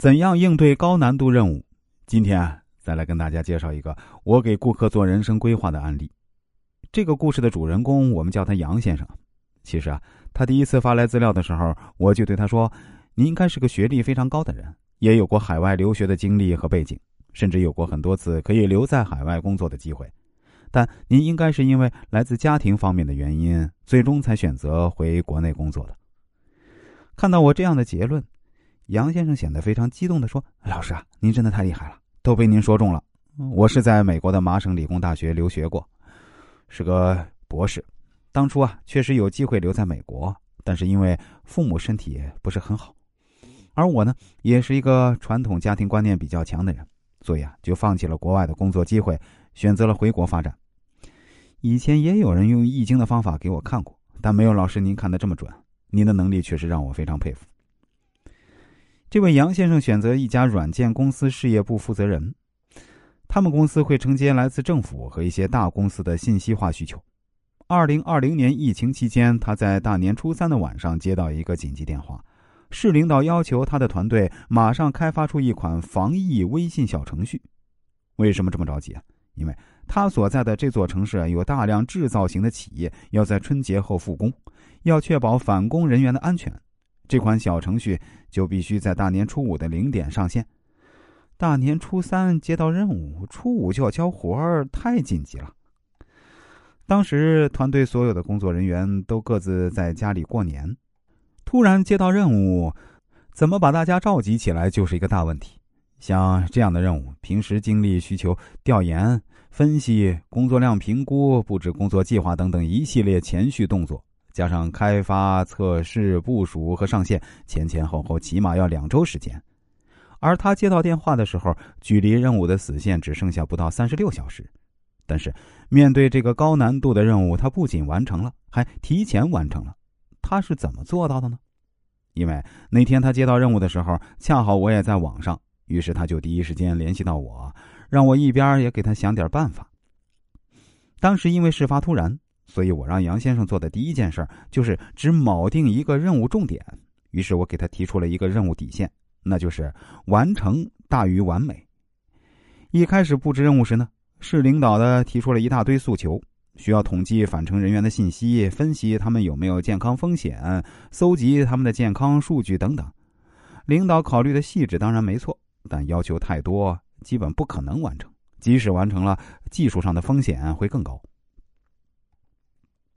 怎样应对高难度任务？今天啊，再来跟大家介绍一个我给顾客做人生规划的案例。这个故事的主人公，我们叫他杨先生。其实啊，他第一次发来资料的时候，我就对他说：“您应该是个学历非常高的人，也有过海外留学的经历和背景，甚至有过很多次可以留在海外工作的机会。但您应该是因为来自家庭方面的原因，最终才选择回国内工作的。”看到我这样的结论。杨先生显得非常激动的说：“老师啊，您真的太厉害了，都被您说中了。我是在美国的麻省理工大学留学过，是个博士。当初啊，确实有机会留在美国，但是因为父母身体不是很好，而我呢，也是一个传统家庭观念比较强的人，所以啊，就放弃了国外的工作机会，选择了回国发展。以前也有人用易经的方法给我看过，但没有老师您看的这么准。您的能力确实让我非常佩服。”这位杨先生选择一家软件公司事业部负责人，他们公司会承接来自政府和一些大公司的信息化需求。二零二零年疫情期间，他在大年初三的晚上接到一个紧急电话，市领导要求他的团队马上开发出一款防疫微信小程序。为什么这么着急啊？因为他所在的这座城市有大量制造型的企业要在春节后复工，要确保返工人员的安全。这款小程序就必须在大年初五的零点上线。大年初三接到任务，初五就要交活儿，太紧急了。当时团队所有的工作人员都各自在家里过年，突然接到任务，怎么把大家召集起来就是一个大问题。像这样的任务，平时精力需求、调研、分析、工作量评估、布置工作计划等等一系列前序动作。加上开发、测试、部署和上线，前前后后起码要两周时间。而他接到电话的时候，距离任务的死线只剩下不到三十六小时。但是面对这个高难度的任务，他不仅完成了，还提前完成了。他是怎么做到的呢？因为那天他接到任务的时候，恰好我也在网上，于是他就第一时间联系到我，让我一边也给他想点办法。当时因为事发突然。所以我让杨先生做的第一件事就是只铆定一个任务重点。于是我给他提出了一个任务底线，那就是完成大于完美。一开始布置任务时呢，市领导的提出了一大堆诉求，需要统计返程人员的信息，分析他们有没有健康风险，搜集他们的健康数据等等。领导考虑的细致当然没错，但要求太多，基本不可能完成。即使完成了，技术上的风险会更高。